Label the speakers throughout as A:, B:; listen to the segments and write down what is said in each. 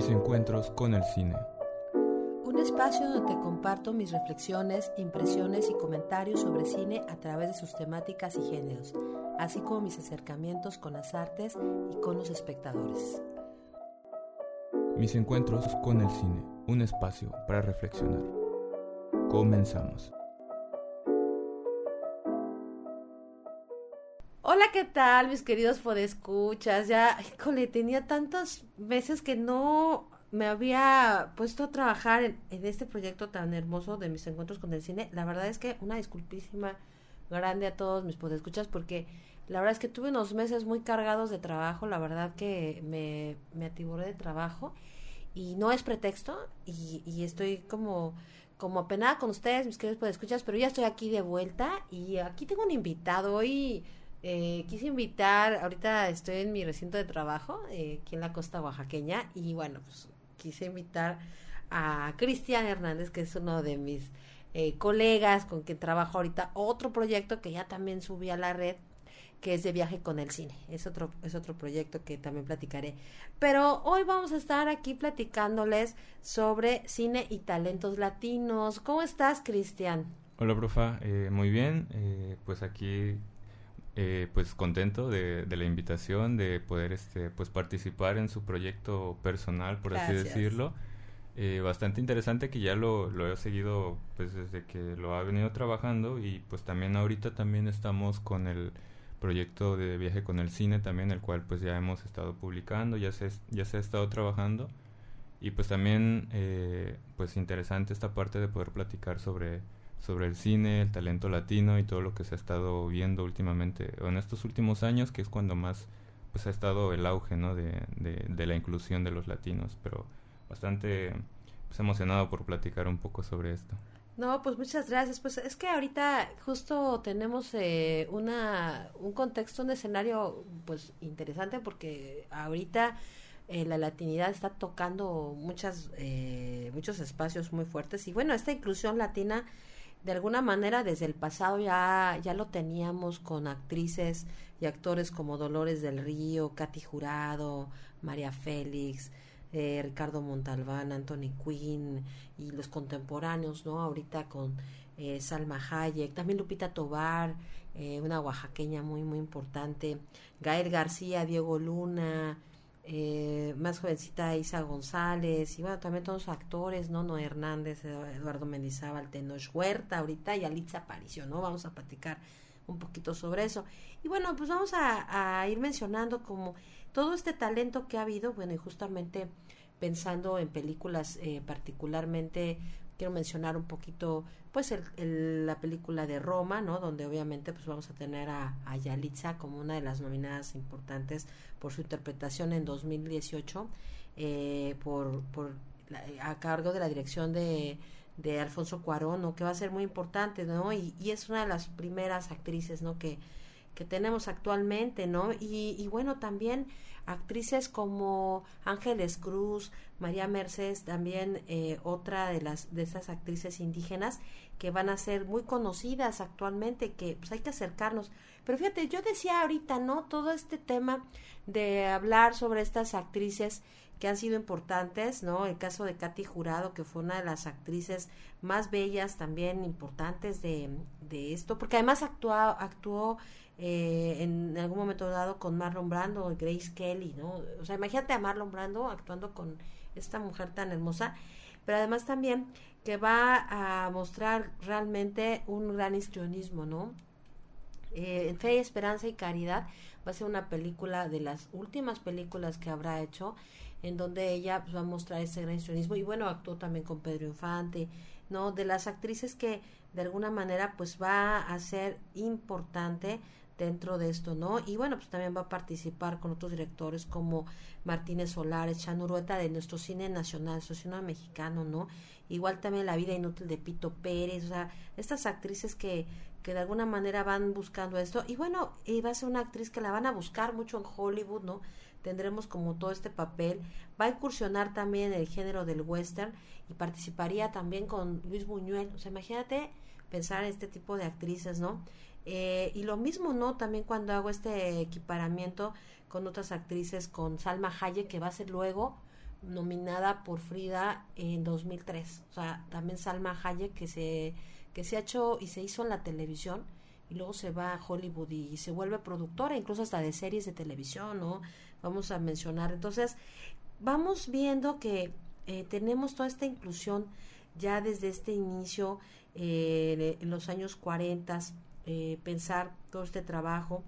A: Mis encuentros con el cine.
B: Un espacio donde te comparto mis reflexiones, impresiones y comentarios sobre cine a través de sus temáticas y géneros, así como mis acercamientos con las artes y con los espectadores.
A: Mis encuentros con el cine, un espacio para reflexionar. Comenzamos.
B: Hola, ¿qué tal, mis queridos podescuchas? Ya, híjole, tenía tantos meses que no me había puesto a trabajar en, este proyecto tan hermoso de mis encuentros con el cine. La verdad es que una disculpísima grande a todos mis podescuchas porque la verdad es que tuve unos meses muy cargados de trabajo. La verdad que me, me atiboré de trabajo y no es pretexto y, estoy como como apenada con ustedes, mis queridos podescuchas, pero ya estoy aquí de vuelta y aquí tengo un invitado hoy eh, quise invitar, ahorita estoy en mi recinto de trabajo, eh, aquí en la costa oaxaqueña, y bueno, pues quise invitar a Cristian Hernández, que es uno de mis eh, colegas con quien trabajo ahorita, otro proyecto que ya también subí a la red, que es de viaje con el cine. Es otro, es otro proyecto que también platicaré. Pero hoy vamos a estar aquí platicándoles sobre cine y talentos latinos. ¿Cómo estás, Cristian?
A: Hola, profa. Eh, muy bien. Pues aquí eh, pues contento de, la invitación, de poder este, pues participar en su proyecto personal, por así decirlo. Eh, bastante interesante que ya lo, lo he seguido pues desde que lo ha venido trabajando y pues también ahorita también estamos con el proyecto de viaje con el cine también, el cual pues ya hemos estado publicando, ya se, ya se ha estado trabajando y pues también eh, pues interesante esta parte de poder platicar sobre sobre el cine, el talento latino y todo lo que se ha estado viendo últimamente, o en estos últimos años, que es cuando más pues ha estado el auge ¿no? de, de, la inclusión de los latinos, pero bastante pues, emocionado por platicar un poco sobre esto.
B: No, pues muchas gracias. Pues es que ahorita justo tenemos eh, una, un contexto, un escenario pues interesante porque ahorita eh, la latinidad está tocando muchas, eh, muchos espacios muy fuertes y bueno, esta inclusión latina de alguna manera desde el pasado ya, ya lo teníamos con actrices y actores como Dolores del Río, Katy Jurado, María Félix, eh, Ricardo Montalbán, Anthony Quinn y los contemporáneos, ¿no? Ahorita con eh, Salma Hayek, también Lupita Tobar, eh, una oaxaqueña muy, muy importante, Gael García, Diego Luna, eh, más jovencita Isa González, y bueno, también todos los actores, ¿no? Noé Hernández, Eduardo Mendizábal, Tenoch Huerta, ahorita y Alitza Aparicio, ¿no? Vamos a platicar un poquito sobre eso. Y bueno, pues vamos a, ir mencionando como todo este talento que ha habido, bueno, y justamente pensando en películas eh, particularmente quiero mencionar un poquito pues el, la película de Roma, ¿no? Donde obviamente pues vamos a tener a, a, Yalitza como una de las nominadas importantes por su interpretación en 2018 eh, por, por a cargo de la dirección de, de Alfonso Cuarón, ¿no? Que va a ser muy importante, ¿no? Y, y es una de las primeras actrices, ¿no? Que, que tenemos actualmente, ¿no? Y, y bueno, también actrices como Ángeles Cruz, María Mercedes, también eh, otra de las de estas actrices indígenas que van a ser muy conocidas actualmente, que pues hay que acercarnos. Pero fíjate, yo decía ahorita, ¿no? Todo este tema de hablar sobre estas actrices que han sido importantes, ¿no? El caso de Katy Jurado, que fue una de las actrices más bellas, también importantes de, de esto, porque además actuó, actuó eh, en algún momento dado con Marlon Brando, Grace Kelly, ¿no? O sea, imagínate a Marlon Brando actuando con esta mujer tan hermosa, pero además también que va a mostrar realmente un gran histrionismo, ¿no? Eh, Fe, Esperanza y Caridad va a ser una película de las últimas películas que habrá hecho en donde ella pues, va a mostrar ese gran histrionismo y bueno, actuó también con Pedro Infante, ¿no? De las actrices que de alguna manera pues va a ser importante dentro de esto, ¿no? Y bueno, pues también va a participar con otros directores como Martínez Solares, Chanurueta de nuestro cine nacional, nuestro cine mexicano, ¿no? Igual también La vida inútil de Pito Pérez, o sea, estas actrices que, que de alguna manera van buscando esto. Y bueno, y va a ser una actriz que la van a buscar mucho en Hollywood, ¿no? Tendremos como todo este papel. Va a incursionar también el género del western y participaría también con Luis Buñuel. O sea, imagínate pensar en este tipo de actrices, ¿no? Eh, y lo mismo, ¿no? También cuando hago este equiparamiento con otras actrices, con Salma Hayek, que va a ser luego nominada por Frida en 2003. O sea, también Salma Hayek que se, que se ha hecho y se hizo en la televisión y luego se va a Hollywood y, se vuelve productora, incluso hasta de series de televisión, ¿no? Vamos a mencionar. Entonces, vamos viendo que eh, tenemos toda esta inclusión ya desde este inicio, eh, en los años 40, eh, pensar todo este trabajo.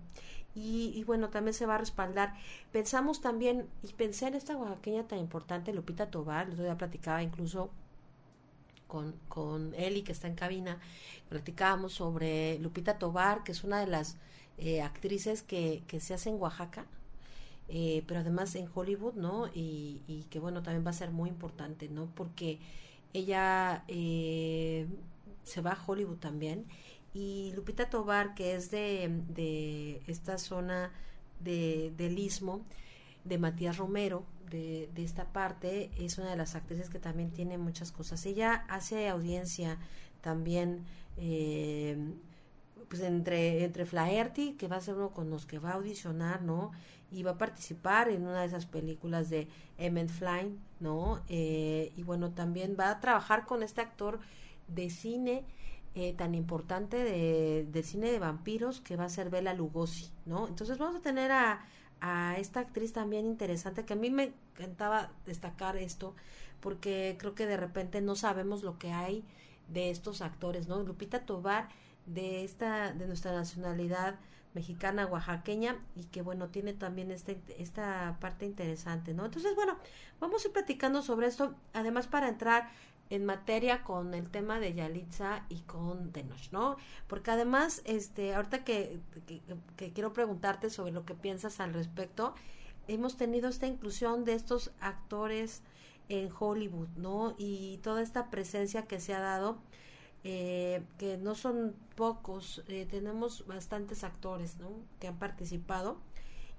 B: Y, bueno, también se va a respaldar. Pensamos también, y pensé en esta oaxaqueña tan importante, Lupita Tobar, el otro día platicaba incluso con, con Eli, que está en cabina, platicábamos sobre Lupita Tobar, que es una de las eh, actrices que, que se hace en Oaxaca, eh, pero además en Hollywood, ¿no? Y, y, que bueno, también va a ser muy importante, ¿no? Porque ella eh, se va a Hollywood también y Lupita Tobar, que es de, de esta zona de, del Istmo, de Matías Romero, de, de, esta parte, es una de las actrices que también tiene muchas cosas. Ella hace audiencia también eh, pues entre, entre Flaherty, que va a ser uno con los que va a audicionar, ¿no? Y va a participar en una de esas películas de Emmett Flynn, ¿no? Eh, y bueno, también va a trabajar con este actor de cine eh, tan importante de, de, cine de vampiros que va a ser Bela Lugosi, ¿no? Entonces vamos a tener a, a esta actriz también interesante que a mí me encantaba destacar esto porque creo que de repente no sabemos lo que hay de estos actores, ¿no? Lupita Tobar de esta de nuestra nacionalidad mexicana oaxaqueña y que bueno tiene también este esta parte interesante no entonces bueno vamos a ir platicando sobre esto además para entrar en materia con el tema de Yalitza y con Tenoch, ¿no? Porque además, este, ahorita que, que, quiero preguntarte sobre lo que piensas al respecto, hemos tenido esta inclusión de estos actores en Hollywood, ¿no? Y toda esta presencia que se ha dado, eh, que no son pocos, eh, tenemos bastantes actores, ¿no? Que han participado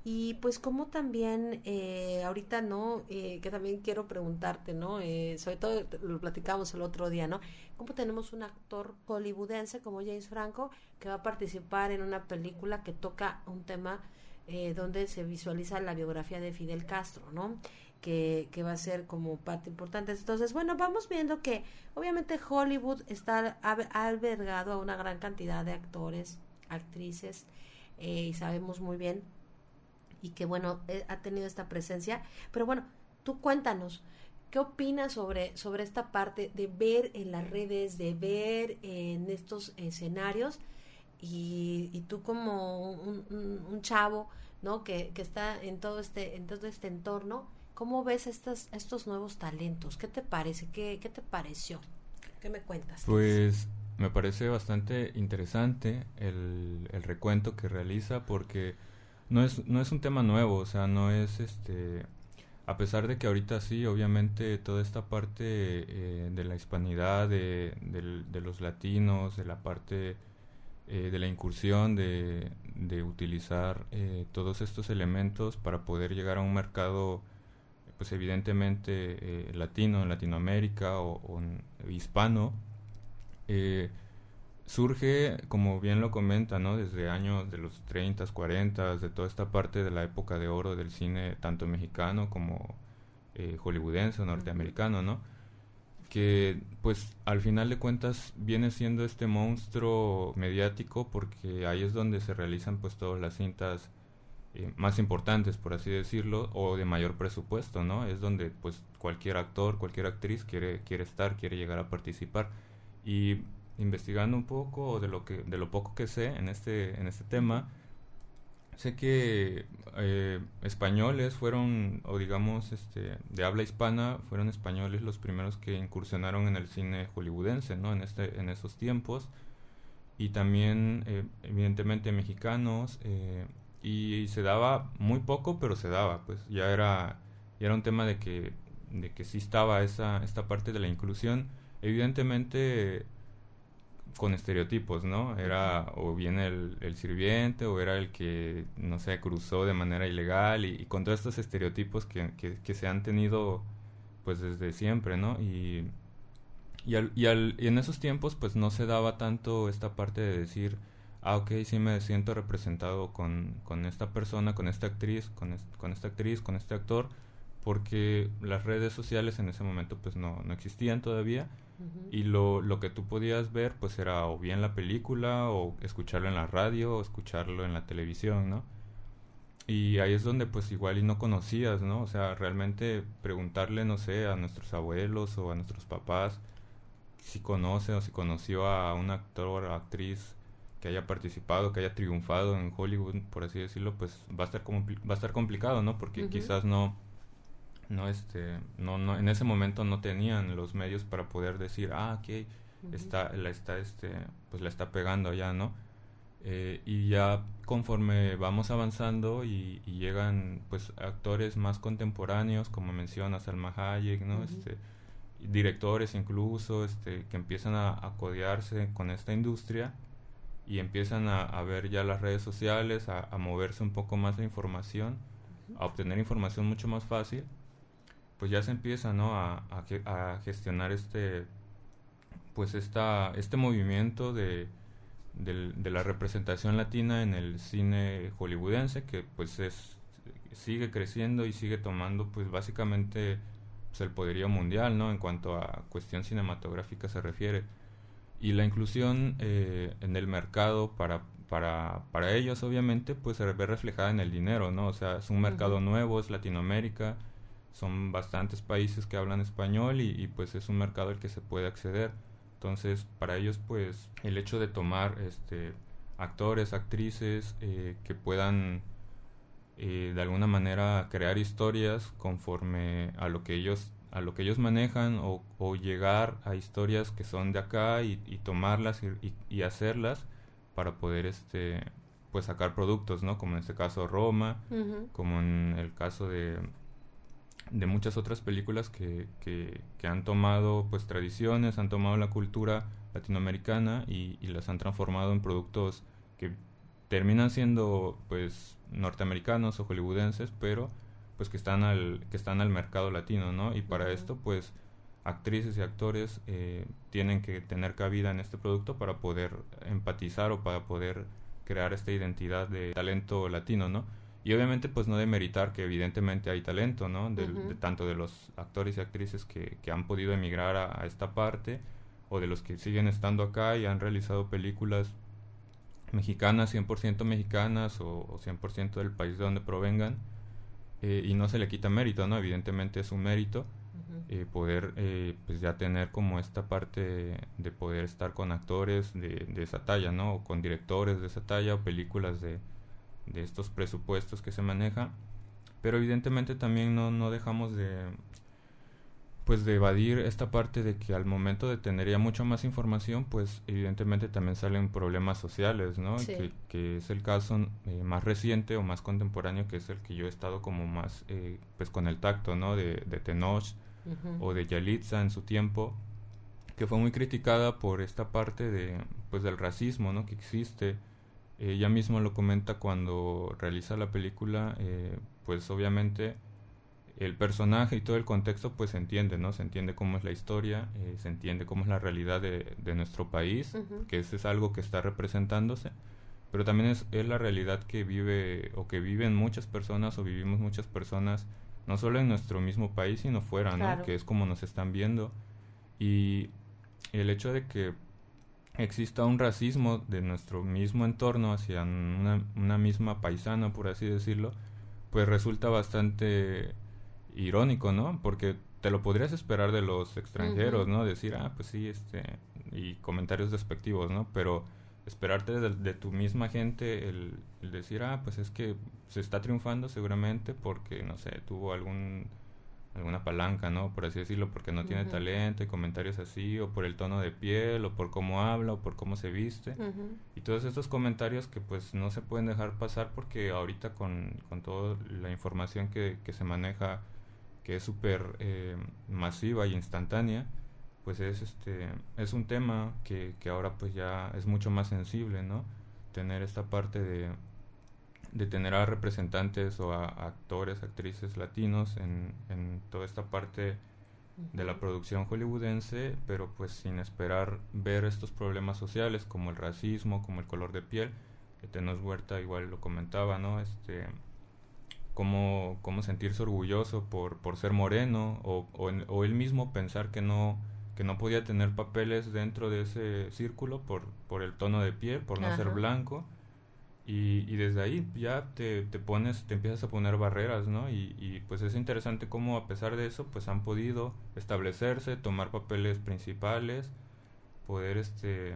B: y pues como también eh, ahorita, ¿no? Eh, que también quiero preguntarte, ¿no? Eh, sobre todo lo platicamos el otro día, ¿no? ¿Cómo tenemos un actor hollywoodense como James Franco que va a participar en una película que toca un tema eh, donde se visualiza la biografía de Fidel Castro, ¿no? Que, que, va a ser como parte importante. Entonces, bueno, vamos viendo que obviamente Hollywood está albergado a una gran cantidad de actores, actrices, y sabemos muy bien y que bueno, eh, ha tenido esta presencia. Pero bueno, tú cuéntanos, ¿qué opinas sobre, sobre esta parte de ver en las redes, de ver en estos escenarios? Y, y tú como un, chavo, ¿no? Que, que, está en todo este, en todo este entorno, ¿cómo ves estas, estos nuevos talentos? ¿Qué te parece? ¿Qué, qué te pareció? ¿Qué me cuentas?
A: Pues me parece bastante interesante el, el recuento que realiza porque no es, no es un tema nuevo, o sea, no es este... A pesar de que ahorita sí, obviamente toda esta parte eh, de la hispanidad, de, de, los latinos, de la parte eh, de la incursión, de, de utilizar eh, todos estos elementos para poder llegar a un mercado, pues evidentemente latino, en Latinoamérica o, o hispano, surge, como bien lo comenta, ¿no? Desde años de los 30, 40, de toda esta parte de la época de oro del cine, tanto mexicano como eh, hollywoodense o norteamericano, ¿no? Que, pues, al final de cuentas viene siendo este monstruo mediático porque ahí es donde se realizan, pues, todas las cintas eh, más importantes, por así decirlo, o de mayor presupuesto, ¿no? Es donde, pues, cualquier actor, cualquier actriz quiere, quiere estar, quiere llegar a participar. Y investigando un poco de lo que de lo poco que sé en este en este tema. Sé que eh, españoles fueron o digamos este de habla hispana fueron españoles los primeros que incursionaron en el cine hollywoodense no en este en esos tiempos. Y también eh, evidentemente mexicanos eh, y, se daba muy poco pero se daba pues ya era ya era un tema de que de que sí estaba esa esta parte de la inclusión. Evidentemente con estereotipos, ¿no? Era o bien el, el, sirviente o era el que, no sé, cruzó de manera ilegal y, con todos estos estereotipos que, que, se han tenido pues desde siempre, ¿no? Y, y, al, y, al, y en esos tiempos pues no se daba tanto esta parte de decir, ah, ok, sí me siento representado con, con esta persona, con esta actriz, con, con esta actriz, con este actor, porque las redes sociales en ese momento pues no, no existían todavía y lo, lo que tú podías ver pues era o bien la película o escucharlo en la radio o escucharlo en la televisión, ¿no? Y ahí es donde pues igual y no conocías, ¿no? O sea, realmente preguntarle, no sé, a nuestros abuelos o a nuestros papás si conoce o si conoció a un actor o actriz que haya participado, que haya triunfado en Hollywood, por así decirlo, pues va a estar va a estar complicado, ¿no? Porque quizás no no este no no en ese momento no tenían los medios para poder decir, "Ah, ok, está la está este pues la está pegando allá, ¿no?" Eh, y ya conforme vamos avanzando y, llegan pues actores más contemporáneos como mencionas Salma Hayek no este directores incluso este que empiezan a, a codearse con esta industria y empiezan a, ver ya las redes sociales a, moverse un poco más la información a obtener información mucho más fácil pues ya se empieza no a, a gestionar este pues esta este movimiento de de la representación latina en el cine hollywoodense que pues es sigue creciendo y sigue tomando pues básicamente pues, el poderío mundial no en cuanto a cuestión cinematográfica se refiere. Y la inclusión eh, en el mercado para para para ellos obviamente pues se ve reflejada en el dinero no o sea es un mercado nuevo es Latinoamérica son bastantes países que hablan español y, y pues es un mercado al que se puede acceder. Entonces, para ellos, pues, el hecho de tomar este, actores, actrices eh, que puedan eh, de alguna manera crear historias conforme a lo que ellos a lo que ellos manejan o, o llegar a historias que son de acá y, tomarlas y, y, hacerlas para poder este pues sacar productos no como en este caso Roma como en el caso de de muchas otras películas que, que, han tomado pues tradiciones, han tomado la cultura latinoamericana y, las han transformado en productos que terminan siendo pues norteamericanos o hollywoodenses, pero pues que están al, que están al mercado latino, ¿no? Y para esto pues actrices y actores eh, tienen que tener cabida en este producto para poder empatizar o para poder crear esta identidad de talento latino, ¿no? Y obviamente pues no demeritar que evidentemente hay talento, ¿no? De, tanto de los actores y actrices que, que han podido emigrar a, esta parte o de los que siguen estando acá y han realizado películas mexicanas, 100% mexicanas o, 100% del país de donde provengan eh, y no se le quita mérito, ¿no? Evidentemente es un mérito eh, poder eh, pues ya tener como esta parte de poder estar con actores de, de esa talla, ¿no? O con directores de esa talla o películas de de estos presupuestos que se maneja pero evidentemente también no, no dejamos de pues de evadir esta parte de que al momento de tener ya mucha más información pues evidentemente también salen problemas sociales no que, es el caso eh, más reciente o más contemporáneo que es el que yo he estado como más eh, pues con el tacto no de, de Tenoch o de Yalitza en su tiempo que fue muy criticada por esta parte de pues del racismo no que existe ella mismo lo comenta cuando realiza la película, eh, pues obviamente el personaje y todo el contexto pues se entiende, ¿no? Se entiende cómo es la historia, eh, se entiende cómo es la realidad de, de nuestro país, que ese es algo que está representándose, pero también es, es, la realidad que vive o que viven muchas personas o vivimos muchas personas, no solo en nuestro mismo país, sino fuera, ¿no? Que es como nos están viendo. Y el hecho de que exista un racismo de nuestro mismo entorno hacia una, una, misma paisana, por así decirlo, pues resulta bastante irónico, ¿no? Porque te lo podrías esperar de los extranjeros, ¿no? Decir, ah, pues sí, este, y comentarios despectivos, ¿no? Pero esperarte de, tu misma gente el, el, decir, ah, pues es que se está triunfando seguramente porque, no sé, tuvo algún alguna palanca, ¿no? Por así decirlo, porque no tiene talento y comentarios así, o por el tono de piel, o por cómo habla, o por cómo se viste. Y todos estos comentarios que pues no se pueden dejar pasar porque ahorita con, con toda la información que, que se maneja, que es súper eh, masiva y instantánea, pues es, este, es un tema que, que ahora pues ya es mucho más sensible, ¿no? Tener esta parte de de tener a representantes o a, actores, actrices latinos en, en toda esta parte de la producción hollywoodense, pero pues sin esperar ver estos problemas sociales como el racismo, como el color de piel. que Tenos Huerta igual lo comentaba, ¿no? Este, cómo, cómo sentirse orgulloso por, por ser moreno o, o, él mismo pensar que no que no podía tener papeles dentro de ese círculo por, por el tono de piel, por no ser blanco. Y, y, desde ahí ya te, te, pones, te empiezas a poner barreras, ¿no? Y, y, pues es interesante cómo a pesar de eso, pues han podido establecerse, tomar papeles principales, poder este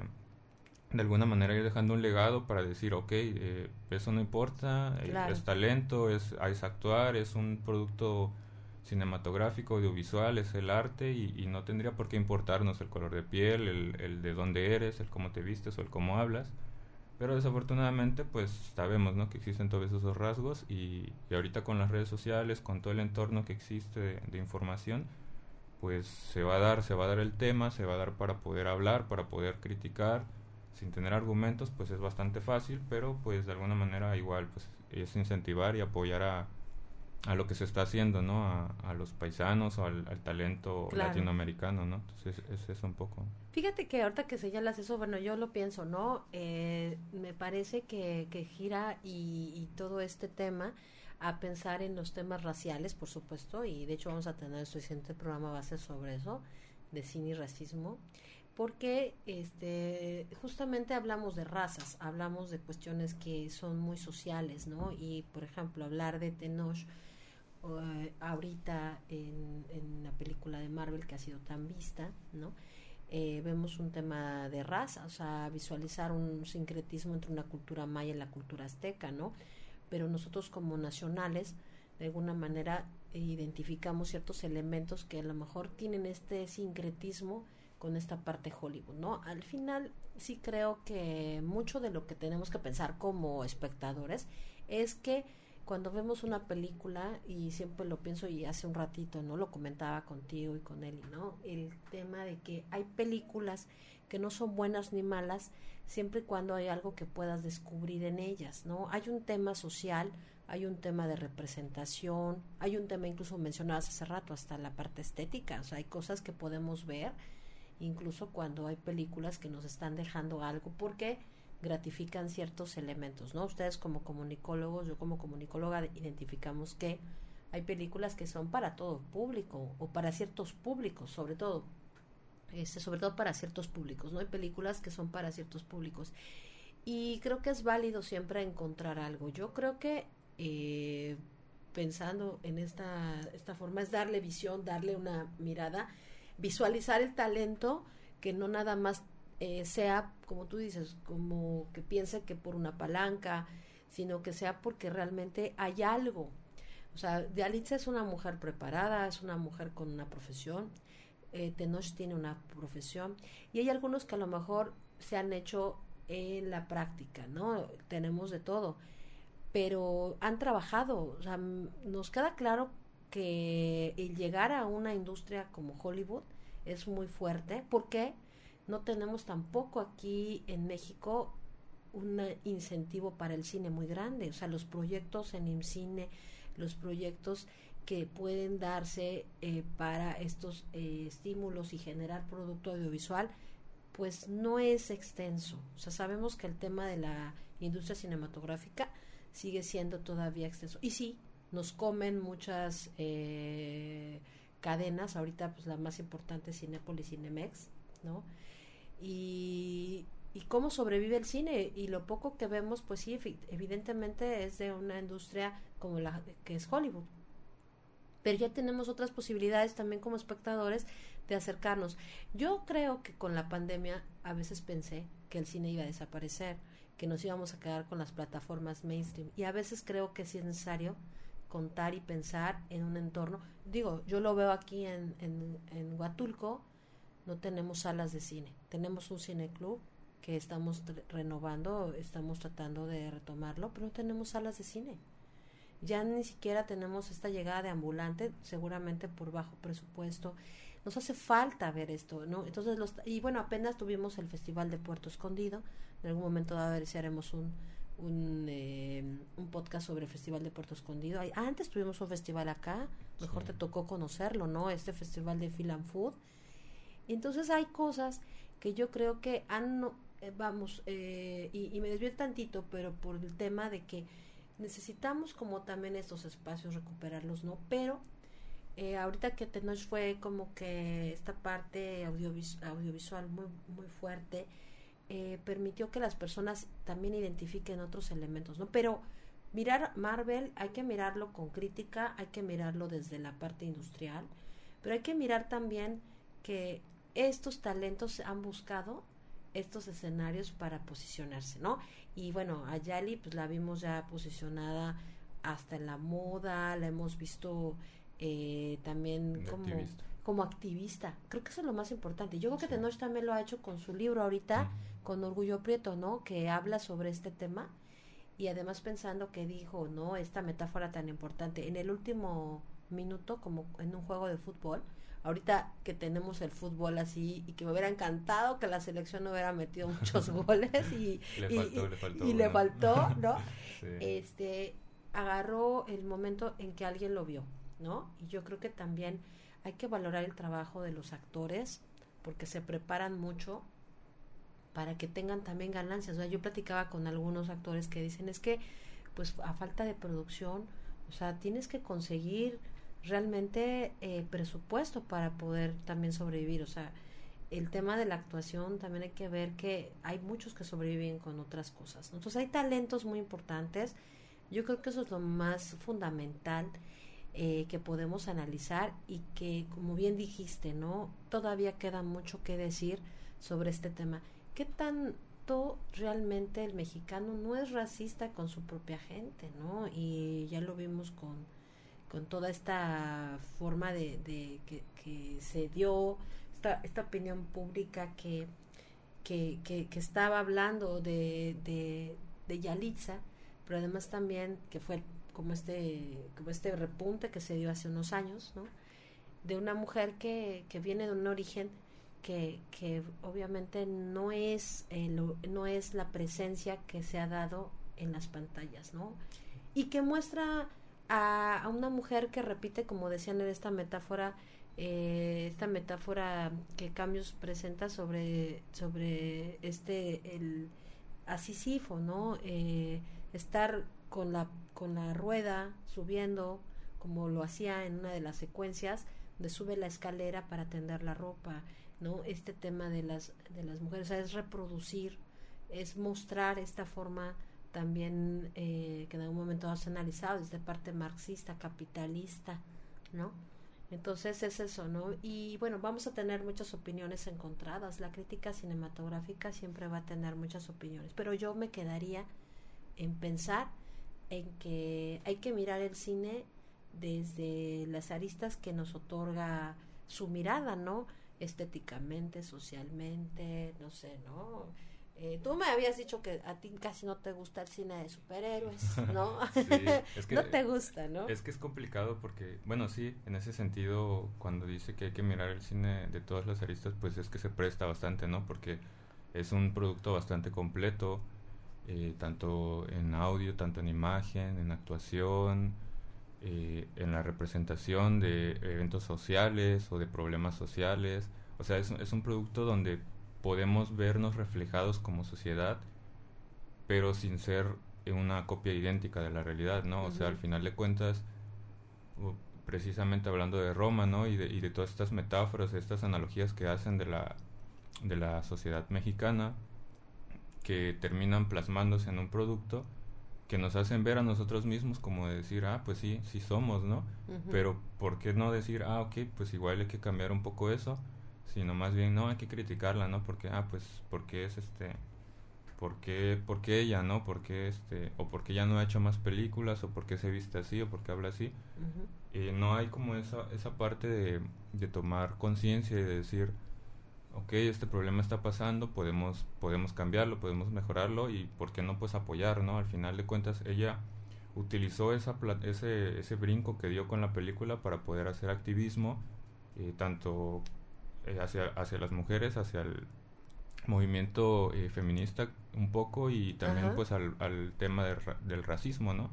A: de alguna manera ir dejando un legado para decir, ok, eh, eso no importa, eh, es talento, es, es actuar, es un producto cinematográfico, audiovisual, es el arte y, no tendría por qué importarnos el color de piel, el, el, de dónde eres, el cómo te vistes o el cómo hablas. Pero desafortunadamente pues sabemos ¿no? que existen todos esos rasgos y, y ahorita con las redes sociales, con todo el entorno que existe de información, pues se va a dar, se va a dar el tema, se va a dar para poder hablar, para poder criticar, sin tener argumentos pues es bastante fácil, pero pues de alguna manera igual pues es incentivar y apoyar a, a lo que se está haciendo, ¿no? A, a los paisanos o al, talento latinoamericano, ¿no? Entonces es, eso un poco.
B: Fíjate que ahorita que señalas eso, bueno, yo lo pienso, ¿no? Eh, me parece que, que gira y, y, todo este tema a pensar en los temas raciales, por supuesto, y de hecho vamos a tener el siguiente programa base sobre eso, de cine y racismo porque este justamente hablamos de razas, hablamos de cuestiones que son muy sociales, ¿no? Y por ejemplo, hablar de Tenoch uh, ahorita en, en, la película de Marvel que ha sido tan vista, ¿no? Eh, vemos un tema de raza, o sea, visualizar un sincretismo entre una cultura maya y la cultura azteca, ¿no? Pero nosotros como nacionales, de alguna manera, identificamos ciertos elementos que a lo mejor tienen este sincretismo con esta parte Hollywood, ¿no? Al final sí creo que mucho de lo que tenemos que pensar como espectadores es que cuando vemos una película, y siempre lo pienso y hace un ratito, ¿no? Lo comentaba contigo y con él, ¿no? El tema de que hay películas que no son buenas ni malas, siempre y cuando hay algo que puedas descubrir en ellas, ¿no? Hay un tema social, hay un tema de representación, hay un tema incluso mencionabas hace rato, hasta la parte estética, o sea, hay cosas que podemos ver incluso cuando hay películas que nos están dejando algo porque gratifican ciertos elementos, ¿no? Ustedes como comunicólogos, yo como comunicóloga identificamos que hay películas que son para todo público o para ciertos públicos, sobre todo, este, sobre todo para ciertos públicos, ¿no? Hay películas que son para ciertos públicos y creo que es válido siempre encontrar algo. Yo creo que eh, pensando en esta, esta forma es darle visión, darle una mirada visualizar el talento que no nada más eh, sea, como tú dices, como que piense que por una palanca, sino que sea porque realmente hay algo. O sea, Dialitza es una mujer preparada, es una mujer con una profesión, eh, Tenoch tiene una profesión, y hay algunos que a lo mejor se han hecho en la práctica, ¿no? Tenemos de todo, pero han trabajado, o sea, nos queda claro que el llegar a una industria como Hollywood es muy fuerte porque no tenemos tampoco aquí en México un incentivo para el cine muy grande, o sea, los proyectos en IMCINE, los proyectos que pueden darse eh, para estos eh, estímulos y generar producto audiovisual, pues no es extenso. O sea, sabemos que el tema de la industria cinematográfica sigue siendo todavía extenso. Y sí, nos comen muchas eh, cadenas, ahorita pues la más importante es Cinépolis Cinemex, ¿no? Y, y cómo sobrevive el cine y lo poco que vemos pues sí evidentemente es de una industria como la que es Hollywood pero ya tenemos otras posibilidades también como espectadores de acercarnos yo creo que con la pandemia a veces pensé que el cine iba a desaparecer que nos íbamos a quedar con las plataformas mainstream y a veces creo que sí es necesario contar y pensar en un entorno. Digo, yo lo veo aquí en, en, en Huatulco, no tenemos salas de cine, tenemos un cine club que estamos renovando, estamos tratando de retomarlo, pero no tenemos salas de cine. Ya ni siquiera tenemos esta llegada de ambulante, seguramente por bajo presupuesto. Nos hace falta ver esto, ¿no? Entonces, los, y bueno, apenas tuvimos el Festival de Puerto Escondido. En algún momento a ver si haremos un, un, eh, un podcast sobre el Festival de Puerto Escondido. antes tuvimos un festival acá, mejor te tocó conocerlo, ¿no? Este festival de Film and Food. Entonces hay cosas que yo creo que han, eh, vamos, eh, y, me desvío tantito, pero por el tema de que necesitamos como también estos espacios recuperarlos, ¿no? Pero eh, ahorita que Tenoch fue como que esta parte audiovisual muy, muy fuerte, permitió que las personas también identifiquen otros elementos, ¿no? Pero mirar Marvel hay que mirarlo con crítica, hay que mirarlo desde la parte industrial, pero hay que mirar también que estos talentos han buscado estos escenarios para posicionarse, ¿no? Y bueno, a Yali pues la vimos ya posicionada hasta en la moda, la hemos visto eh, también como activista. como activista. Creo que eso es lo más importante. Yo creo que Tenoch también lo ha hecho con su libro ahorita, con Orgullo Prieto, ¿no? Que habla sobre este tema y además pensando que dijo, ¿no? Esta metáfora tan importante. En el último minuto, como en un juego de fútbol, ahorita que tenemos el fútbol así y que me hubiera encantado que la selección no hubiera metido muchos goles y
A: le faltó, le faltó,
B: y le faltó ¿no? Este agarró el momento en que alguien lo vio, ¿no? Y yo creo que también hay que valorar el trabajo de los actores porque se preparan mucho para que tengan también ganancias. O sea, yo platicaba con algunos actores que dicen es que pues a falta de producción, o sea, tienes que conseguir realmente eh, presupuesto para poder también sobrevivir. O sea, el tema de la actuación también hay que ver que hay muchos que sobreviven con otras cosas. Entonces hay talentos muy importantes. Yo creo que eso es lo más fundamental eh, que podemos analizar y que, como bien dijiste, ¿no? Todavía queda mucho que decir sobre este tema. ¿Qué tanto realmente el mexicano no es racista con su propia gente, ¿no? Y ya lo vimos con con toda esta forma de, que, se dio, esta, esta opinión pública que, que, que, estaba hablando de, de, de, Yalitza, pero además también que fue como este, como este repunte que se dio hace unos años, ¿no? De una mujer que, que viene de un origen que, que obviamente no es, no es la presencia que se ha dado en las pantallas, ¿no? Y que muestra a, una mujer que repite, como decían en esta metáfora, eh, esta metáfora que Cambios presenta sobre, sobre este, el asisifo, ¿no? Eh, estar con la, con la rueda subiendo, como lo hacía en una de las secuencias, donde sube la escalera para tender la ropa, ¿no? Este tema de las, de las mujeres, es reproducir, es mostrar esta forma también eh, que en algún momento has analizado desde parte marxista, capitalista, ¿no? Entonces es eso, ¿no? Y bueno, vamos a tener muchas opiniones encontradas. La crítica cinematográfica siempre va a tener muchas opiniones, pero yo me quedaría en pensar en que hay que mirar el cine desde las aristas que nos otorga su mirada, ¿no? Estéticamente, socialmente, no sé, ¿no? Eh, tú me habías dicho que a ti casi no te gusta el cine de superhéroes, ¿no? es que, no te gusta, ¿no?
A: Es que es complicado porque, bueno, sí, en ese sentido, cuando dice que hay que mirar el cine de todas las aristas, pues es que se presta bastante, ¿no? Porque es un producto bastante completo, eh, tanto en audio, tanto en imagen, en actuación, eh, en la representación de eventos sociales o de problemas sociales. O sea, es, es un producto donde podemos vernos reflejados como sociedad, pero sin ser una copia idéntica de la realidad, ¿no? O sea, al final de cuentas, precisamente hablando de Roma, ¿no? Y de, y de todas estas metáforas, estas analogías que hacen de la, de la sociedad mexicana, que terminan plasmándose en un producto que nos hacen ver a nosotros mismos como decir, ah, pues sí, sí somos, ¿no? Pero ¿por qué no decir, ah, ok, pues igual hay que cambiar un poco eso? Sino más bien no hay que criticarla, ¿no? Porque ah pues porque es este ¿por qué, ella, no? Porque este o porque ella no ha hecho más películas o porque se viste así o porque habla así. y no hay como esa esa parte de, de tomar conciencia y de decir ok, este problema está pasando, podemos, podemos cambiarlo, podemos mejorarlo y por qué no pues apoyar, ¿no? Al final de cuentas ella utilizó esa ese, ese brinco que dio con la película para poder hacer activismo, eh, tanto eh, hacia, hacia las mujeres, hacia el movimiento eh, feminista un poco y también pues al, al tema del racismo, ¿no?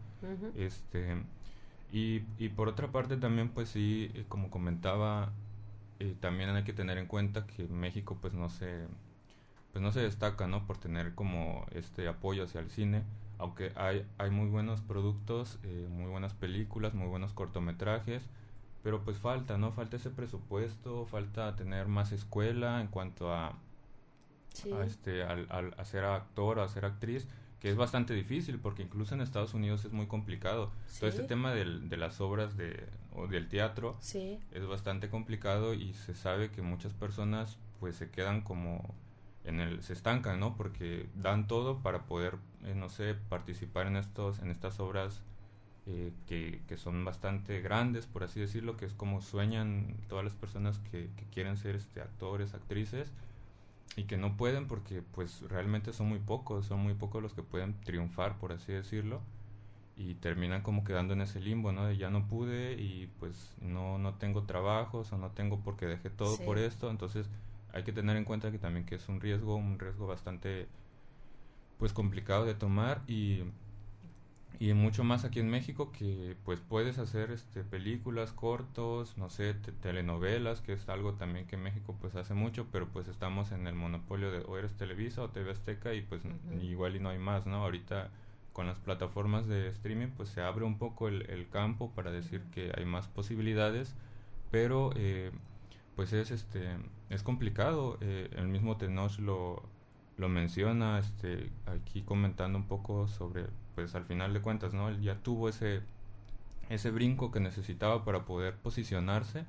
A: Este y, y por otra parte también pues sí, eh, como comentaba, también hay que tener en cuenta que México pues no se pues no se destaca, ¿no? Por tener como este apoyo hacia el cine aunque hay, hay muy buenos productos, eh, muy buenas películas, muy buenos cortometrajes, pero pues falta, ¿no? Falta ese presupuesto, falta tener más escuela en cuanto a, este, al, al, ser actor o a ser actriz, que es bastante difícil porque incluso en Estados Unidos es muy complicado. Todo este tema del, de las obras de, o del teatro es bastante complicado y se sabe que muchas personas pues se quedan como en el se estancan, ¿no? Porque dan todo para poder, eh, no sé, participar en estos en estas obras eh, que, que, son bastante grandes, por así decirlo, que es como sueñan todas las personas que, que quieren ser este actores, actrices y que no pueden porque pues realmente son muy pocos, son muy pocos los que pueden triunfar, por así decirlo, y terminan como quedando en ese limbo, ¿no? De ya no pude y pues no no tengo trabajos o no tengo porque dejé todo por esto, entonces hay que tener en cuenta que también que es un riesgo, un riesgo bastante pues complicado de tomar y, y mucho más aquí en México que pues puedes hacer este películas, cortos, no sé, telenovelas, que es algo también que México pues hace mucho, pero pues estamos en el monopolio de o eres Televisa o TV Azteca y pues igual y no hay más, ¿no? Ahorita con las plataformas de streaming pues se abre un poco el, el campo para decir que hay más posibilidades, pero eh, pues es este es complicado eh, el mismo Tenoch lo lo menciona este aquí comentando un poco sobre pues al final de cuentas no él ya tuvo ese ese brinco que necesitaba para poder posicionarse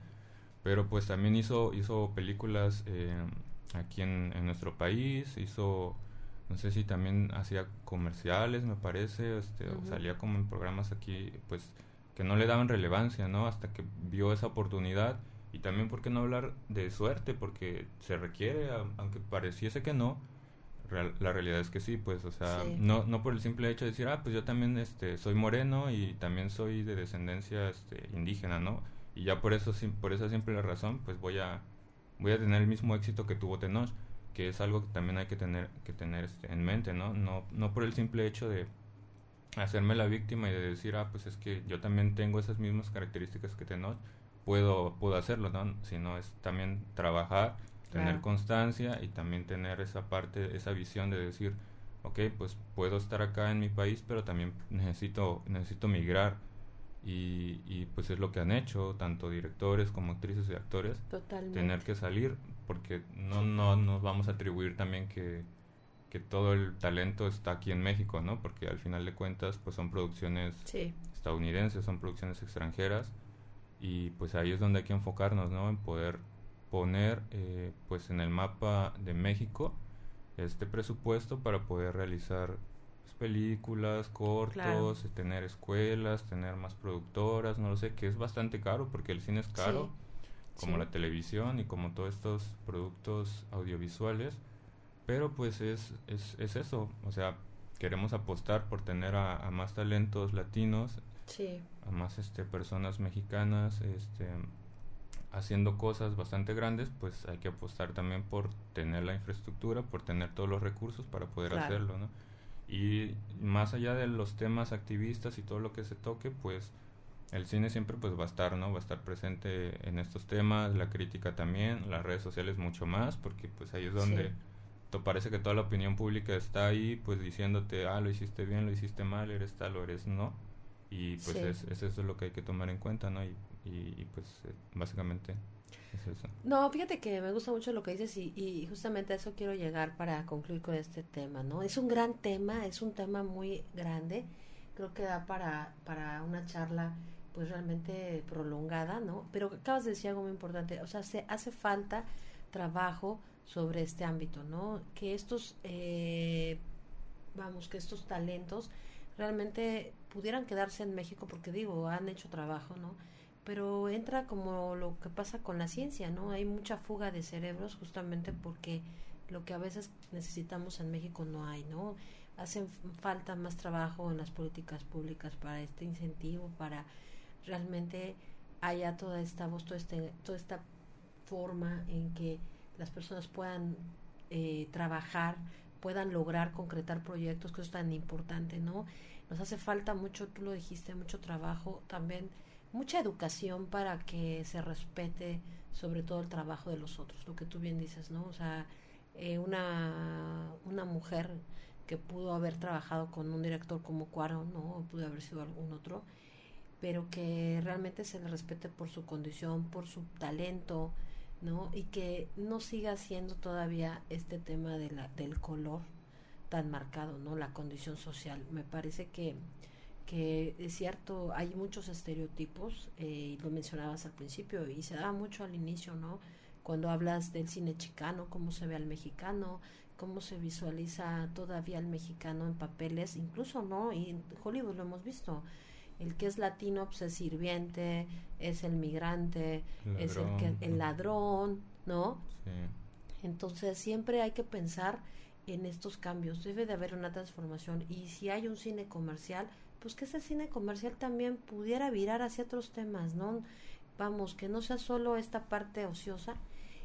A: pero pues también hizo hizo películas eh, aquí en, en, nuestro país hizo no sé si también hacía comerciales me parece este o salía como en programas aquí pues que no le daban relevancia no hasta que vio esa oportunidad y también, ¿por qué no hablar de suerte? Porque se requiere, aunque pareciese que no, la realidad es que sí, pues, o sea, no, no por el simple hecho de decir, ah, pues yo también este, soy moreno y también soy de descendencia este, indígena, ¿no? Y ya por eso, por esa simple razón, pues voy a, voy a tener el mismo éxito que tuvo Tenoch, que es algo que también hay que tener, que tener este, en mente, ¿no? ¿no? No por el simple hecho de hacerme la víctima y de decir, ah, pues es que yo también tengo esas mismas características que Tenoch, puedo, puedo hacerlo, ¿no? Sino es también trabajar, tener constancia y también tener esa parte, esa visión de decir, ok, pues puedo estar acá en mi país, pero también necesito, necesito migrar. Y, y pues es lo que han hecho, tanto directores como actrices y actores, tener que salir, porque no, no nos vamos a atribuir también que, que todo el talento está aquí en México, ¿no? Porque al final de cuentas, pues son producciones estadounidenses, son producciones extranjeras, y pues ahí es donde hay que enfocarnos, ¿no? En poder poner eh, pues en el mapa de México este presupuesto para poder realizar pues, películas, cortos, tener escuelas, tener más productoras, no lo sé, que es bastante caro porque el cine es caro, como la televisión y como todos estos productos audiovisuales, pero pues es, es, es eso, o sea, queremos apostar por tener a más talentos latinos sí. a más este, personas mexicanas este, haciendo cosas bastante grandes, pues hay que apostar también por tener la infraestructura, por tener todos los recursos para poder hacerlo, ¿no? Y más allá de los temas activistas y todo lo que se toque, pues el cine siempre pues va a estar, ¿no? Va a estar presente en estos temas, la crítica también, las redes sociales mucho más, porque pues ahí es donde parece que toda la opinión pública está ahí pues diciéndote, ah, lo hiciste bien, lo hiciste mal, eres tal o eres no y pues es, eso es lo que hay que tomar en cuenta, ¿no? Y, y, pues eh, básicamente es eso.
B: No, fíjate que me gusta mucho lo que dices y, y justamente a eso quiero llegar para concluir con este tema, ¿no? Es un gran tema, es un tema muy grande, creo que da para, para una charla pues realmente prolongada, ¿no? Pero acabas de decir algo muy importante, o sea, se hace falta trabajo sobre este ámbito, ¿no? Que estos, eh, vamos, que estos talentos realmente pudieran quedarse en México porque digo, han hecho trabajo, ¿no? Pero entra como lo que pasa con la ciencia, ¿no? Hay mucha fuga de cerebros justamente porque lo que a veces necesitamos en México no hay, ¿no? Hacen falta más trabajo en las políticas públicas para este incentivo, para realmente haya toda esta voz, toda, este, toda esta forma en que las personas puedan eh, trabajar puedan lograr concretar proyectos, que es tan importante, ¿no? Nos hace falta mucho, tú lo dijiste, mucho trabajo, también mucha educación para que se respete sobre todo el trabajo de los otros, lo que tú bien dices, ¿no? O sea, eh, una, una mujer que pudo haber trabajado con un director como Cuaro, ¿no? O pudo haber sido algún otro, pero que realmente se le respete por su condición, por su talento, ¿no? Y que no siga siendo todavía este tema de la, del color tan marcado, ¿no? La condición social. Me parece que, que es cierto, hay muchos estereotipos, eh, y lo mencionabas al principio, y se da mucho al inicio, ¿no? Cuando hablas del cine chicano, cómo se ve al mexicano, cómo se visualiza todavía al mexicano en papeles, incluso, ¿no? Y en Hollywood lo hemos visto. El que es latino pues es sirviente, es el migrante, es el que el ladrón, ¿no? Sí. Entonces siempre hay que pensar en estos cambios, debe de haber una transformación y si hay un cine comercial, pues que ese cine comercial también pudiera virar hacia otros temas, ¿no? Vamos, que no sea solo esta parte ociosa,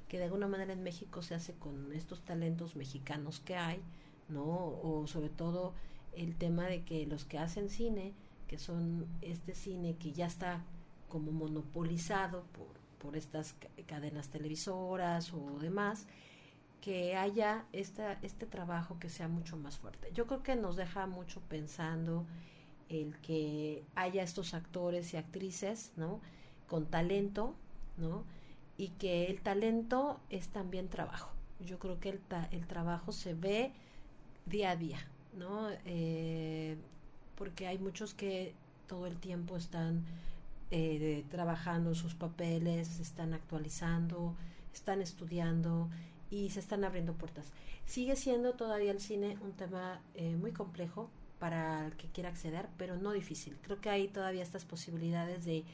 B: que de alguna manera en México se hace con estos talentos mexicanos que hay, ¿no? O sobre todo el tema de que los que hacen cine, que son este cine que ya está como monopolizado por, por estas cadenas televisoras o demás, que haya esta, este trabajo que sea mucho más fuerte. Yo creo que nos deja mucho pensando el que haya estos actores y actrices, ¿no? Con talento, ¿no? y que el talento es también trabajo. Yo creo que el, el trabajo se ve día a día, ¿no? Eh, porque hay muchos que todo el tiempo están eh, trabajando sus papeles, están actualizando, están estudiando y se están abriendo puertas. Sigue siendo todavía el cine un tema eh, muy complejo para el que quiera acceder, pero no difícil. Creo que hay todavía estas posibilidades de,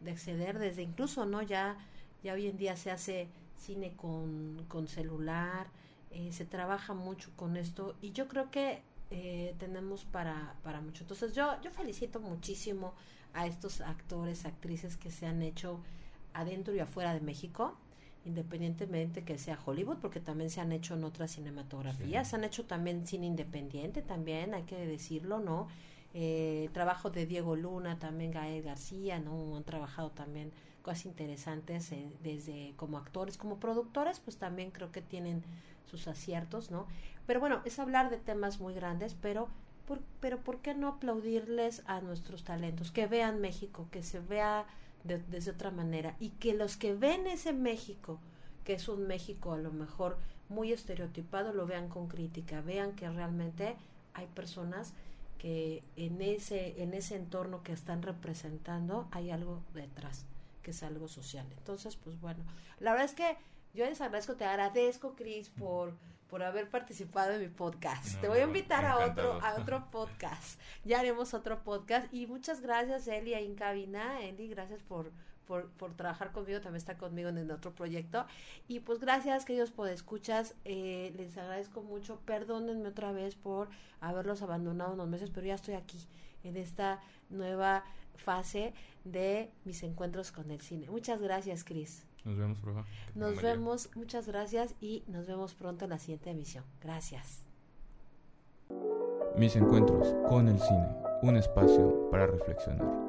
B: de acceder desde incluso, ¿no? Ya ya hoy en día se hace cine con, con celular, eh, se trabaja mucho con esto y yo creo que eh, tenemos para, para mucho. Entonces yo, yo felicito muchísimo a estos actores, actrices que se han hecho adentro y afuera de México, independientemente que sea Hollywood, porque también se han hecho en otras cinematografías, se han hecho también cine independiente, también hay que decirlo, ¿no? Eh, trabajo de Diego Luna, también Gael García, ¿no? Han trabajado también cosas interesantes eh, desde como actores, como productores, pues también creo que tienen sus aciertos, ¿no? Pero bueno, es hablar de temas muy grandes, pero por, pero ¿por qué no aplaudirles a nuestros talentos? Que vean México, que se vea de, desde otra manera y que los que ven ese México, que es un México a lo mejor muy estereotipado, lo vean con crítica, vean que realmente hay personas que en ese en ese entorno que están representando hay algo detrás que es algo social. Entonces, pues bueno, la verdad es que yo les agradezco, te agradezco, Cris, por, por haber participado en mi podcast. te voy a invitar a otro, a otro podcast. Ya haremos otro podcast. Y muchas gracias, Eli, ahí en cabina. Eli, gracias por, por, por, trabajar conmigo, también está conmigo en el otro proyecto. Y pues gracias, queridos podescuchas, eh, les agradezco mucho. Perdónenme otra vez por haberlos abandonado unos meses, pero ya estoy aquí en esta nueva fase de mis encuentros con el cine. Muchas gracias, Cris.
A: Nos vemos, profe.
B: Nos vemos, muchas gracias y nos vemos pronto en la siguiente emisión. Gracias.
A: Mis encuentros con el cine, un espacio para reflexionar.